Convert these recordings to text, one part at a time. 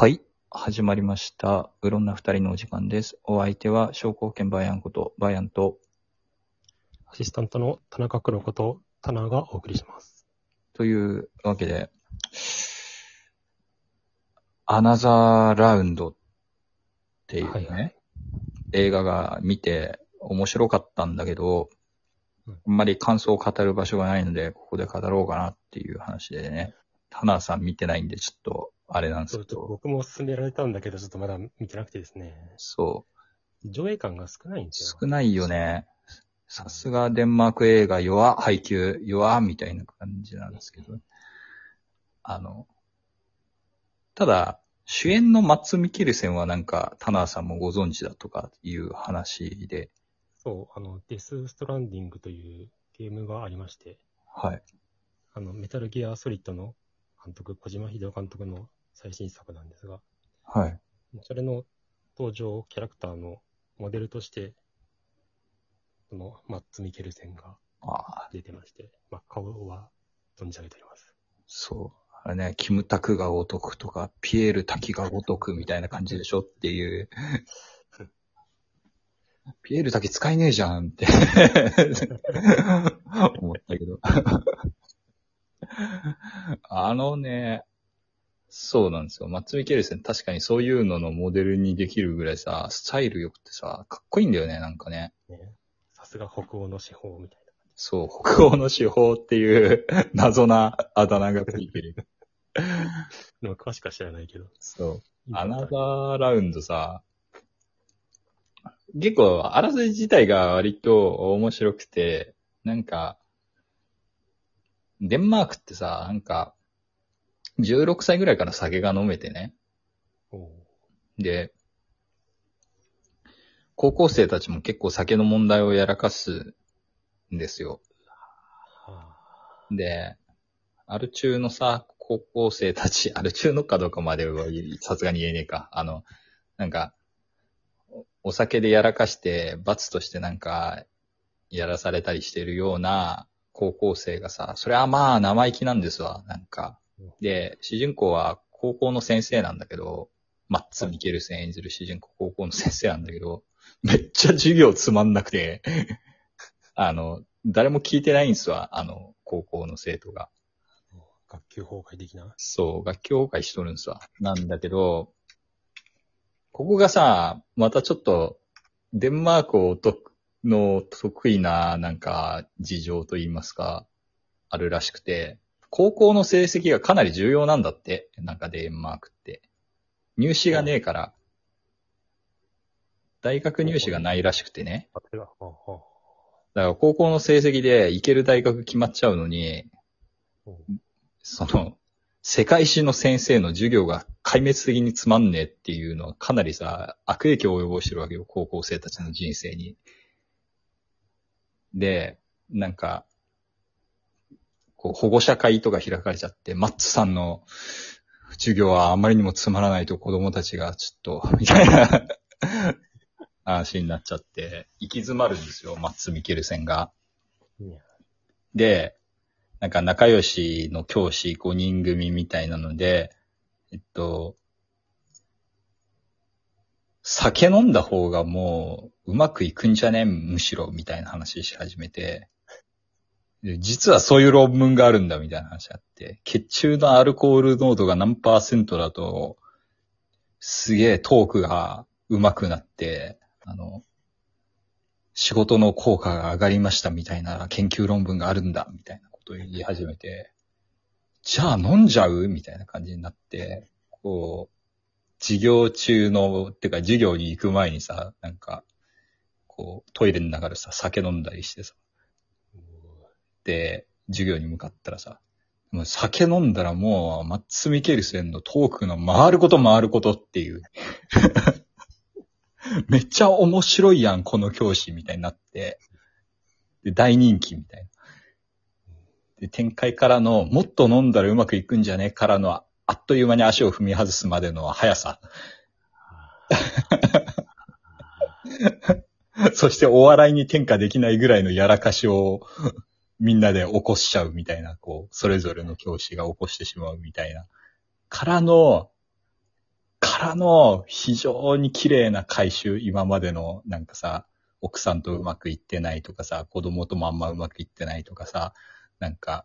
はい。始まりました。うろんな二人のお時間です。お相手は、商工券バイアンこと、バイアンと、アシスタントの田中黒子と田中がお送りします。というわけで、アナザーラウンドっていうね、はいはい映画が見て面白かったんだけど、うんあんまり感想を語る場所がないので、ここで語ろうかなっていう話でね、タナーさん見てないんで、ちょっと、あれなんですけど、僕も勧められたんだけど、ちょっとまだ見てなくてですね。そう。上映感が少ないんですよ。少ないよね。さすがデンマーク映画弱、配給弱、みたいな感じなんですけど。あの、ただ、主演のマッツ・ミケルセンはなんか、タナーさんもご存知だとかいう話で、そう、あの、デス・ストランディングというゲームがありまして、はい。あの、メタルギア・ソリッドの監督、小島秀夫監督の最新作なんですが、はい。それの登場キャラクターのモデルとして、その、マッツ・ミケルセンがああ、出てまして、まあ、顔は存じ上げております。そう。あれね、キムタクがお得とか、ピエール滝がお得みたいな感じでしょっていう。ピエール滝使えねえじゃんって 思ったけど。あのね、そうなんですよ。マッツ・ミケルセン確かにそういうののモデルにできるぐらいさ、スタイル良くてさ、かっこいいんだよね、なんかね。ね、さすが北欧の司法みたいな。そう、北欧の手法っていう 謎なあだ名がついてる。でも詳しくは知らないけど。そう。アナザーラウンドさ、結構、あらすじ自体が割と面白くて、なんか、デンマークってさ、なんか、16歳ぐらいから酒が飲めてね。で、高校生たちも結構酒の問題をやらかすんですよ。はで、アル中のさ、高校生たち、アル中のかどうかまではさすがに言えねえか。あの、なんか、おお酒でやらかして、罰としてなんか、やらされたりしてるような高校生がさ、それはまあ生意気なんですわ、なんか。で、主人公は高校の先生なんだけど、マッツ・ミケルセン演じる主人公高校の先生なんだけど、めっちゃ授業つまんなくて、あの、誰も聞いてないんですわ、あの、高校の生徒が。あ学級崩壊的な？そう、学級崩壊しとるんですわ。なんだけど、ここがさ、またちょっと、デンマークをとの得意な、なんか、事情といいますか、あるらしくて、高校の成績がかなり重要なんだって、なんかデンマークって。入試がねえから、大学入試がないらしくてね。だから高校の成績で行ける大学決まっちゃうのに、その、世界史の先生の授業が壊滅的につまんねえっていうのはかなりさ、悪影響を及ぼしてるわけよ、高校生たちの人生に。で、なんか、こう保護者会とか開かれちゃって、マッツさんの授業はあまりにもつまらないと子供たちがちょっと、みたいな話になっちゃって、行き詰まるんですよ、マッツ・ミケルセンが。で、なんか仲良しの教師5人組みたいなので、えっと、酒飲んだ方がもううまくいくんじゃね？むしろ、みたいな話し始めて、で実はそういう論文があるんだみたいな話あって、血中のアルコール濃度が何パーセントだと、すげえトークが上手くなって、あの、仕事の効果が上がりましたみたいな研究論文があるんだ、みたいなことを言い始めて、じゃあ飲んじゃうみたいな感じになって、こう、授業中の、てか授業に行く前にさ、なんか、こう、トイレの中でさ、酒飲んだりしてさ、で、授業に向かったらさ、もう酒飲んだらもう、マッツ・ミケルセンのトークの回ること回ることっていう。めっちゃ面白いやん、この教師、みたいになって。で、大人気みたいな。で、展開からの、もっと飲んだらうまくいくんじゃねえからの、あっという間に足を踏み外すまでの速さ。そしてお笑いに転化できないぐらいのやらかしをみんなで起こしちゃうみたいな、こう、それぞれの教師が起こしてしまうみたいな。からの、からの非常に綺麗な回収、今までのなんかさ、奥さんとうまくいってないとかさ、子供ともあんまうまくいってないとかさ、なんか、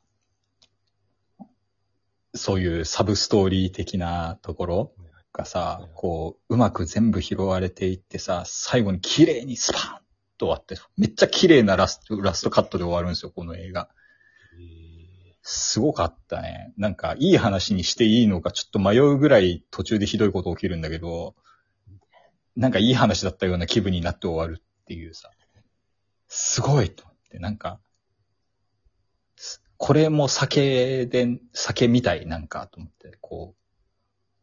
そういうサブストーリー的なところがさ、こう、うまく全部拾われていってさ、最後に綺麗にスパーン終わって、めっちゃ綺麗なラスト、ラストカットで終わるんですよ、この映画。すごかったね。なんか、いい話にしていいのかちょっと迷うぐらい途中でひどいこと起きるんだけど、なんかいい話だったような気分になって終わるっていうさ。すごいと思って、なんか、これも酒で、酒みたいなんかと思って、こう、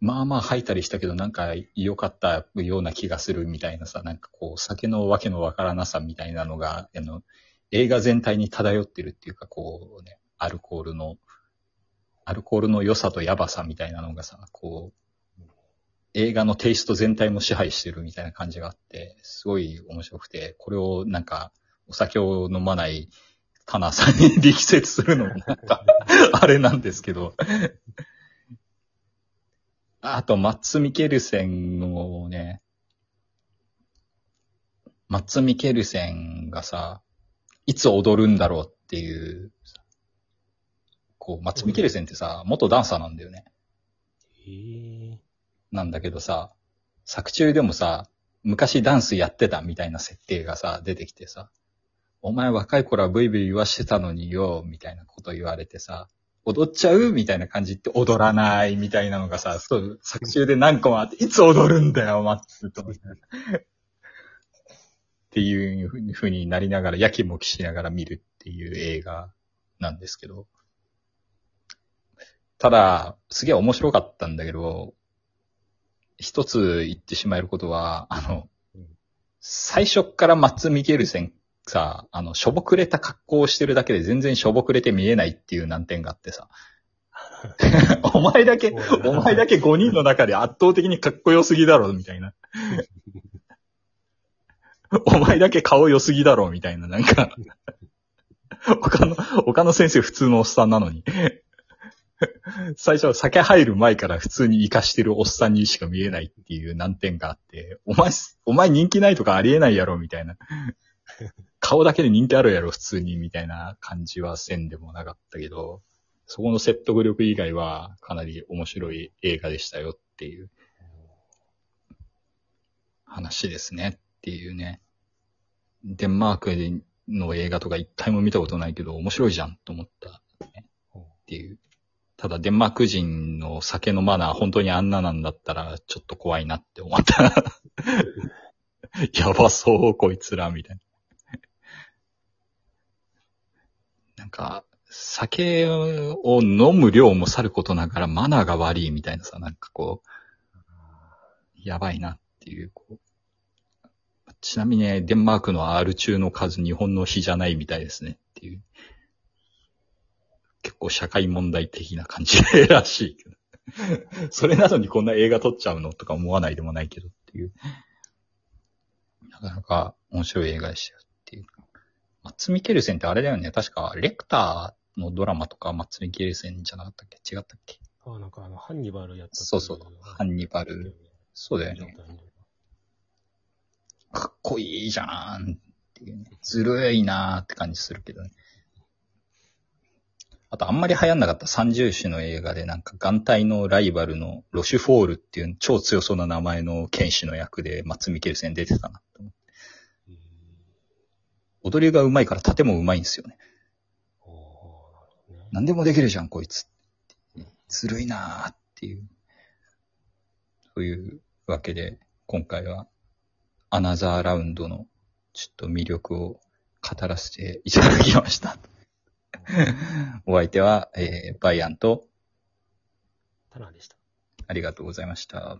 まあまあ吐いたりしたけどなんか良かったような気がするみたいなさ、なんかこう酒のわけのわからなさみたいなのが、あの、映画全体に漂ってるっていうか、こうね、アルコールの、アルコールの良さとやばさみたいなのがさ、こう、映画のテイスト全体も支配してるみたいな感じがあって、すごい面白くて、これをなんか、お酒を飲まないタナさんに 力説するのもなんか、あれなんですけど。あと、マッツ・ミケルセンのね、マッツ・ミケルセンがさ、いつ踊るんだろうっていう、こう、マッツ・ミケルセンってさ、元ダンサーなんだよね。へえ。なんだけどさ、作中でもさ、昔ダンスやってたみたいな設定がさ、出てきてさ、お前若い頃はブイブイ言わしてたのによ、みたいなこと言われてさ、踊っちゃうみたいな感じって踊らないみたいなのがさ、そう、作中で何個もあって、いつ踊るんだよ、マッツと。っていうふうになりながら、やきもきしながら見るっていう映画なんですけど。ただ、すげえ面白かったんだけど、一つ言ってしまえることは、あのうん、最初っからマッツ・ミケルセンさ、あの、しょぼくれた格好をしてるだけで全然しょぼくれて見えないっていう難点があってさ。お前だけ、お前だけ5人の中で圧倒的にかっこよすぎだろ、みたいな。お前だけ顔良すぎだろ、みたいな、なんか。他の、他の先生普通のおっさんなのに。最初、酒入る前から普通に活かしてるおっさんにしか見えないっていう難点があって、お前、お前人気ないとかありえないやろ、みたいな。顔だけで人気あるやろ、普通に、みたいな感じはせんでもなかったけど、そこの説得力以外はかなり面白い映画でしたよっていう話ですねっていうね。デンマークの映画とか一回も見たことないけど面白いじゃんと思った、ね、っていう。ただデンマーク人の酒のマナー本当にあんななんだったらちょっと怖いなって思った。やばそう、こいつら、みたいな。なんか、酒を飲む量もさることながらマナーが悪いみたいなさ、なんかこう、やばいなっていう、こう。ちなみにね、デンマークの R 中の数日本の比じゃないみたいですねっていう。結構社会問題的な感じらしいけど。それなのにこんな映画撮っちゃうのとか思わないでもないけどっていう。なかなか面白い映画でしたよっていう。マッツ・ミケルセンってあれだよね。確か、レクターのドラマとかマッツ・ミケルセンじゃなかったっけ？違ったっけ？あ、なんかあの、ハンニバルやったそうそう。ハンニバル。そうだよね。かっこいいじゃんっていうね。ずるいなーって感じするけどね。あとあんまり流行んなかった三重視の映画でなんか眼帯のライバルのロシュフォールっていう超強そうな名前の剣士の役でマッツ・ミケルセン出てたなと思って。踊りが上手いから盾も上手いんですよね。何でもできるじゃん、こいつ。ずるいなーっていう。そういうわけで、今回はアナザーラウンドのちょっと魅力を語らせていただきました。お相手は、えー、バイアンとタナでした。ありがとうございました。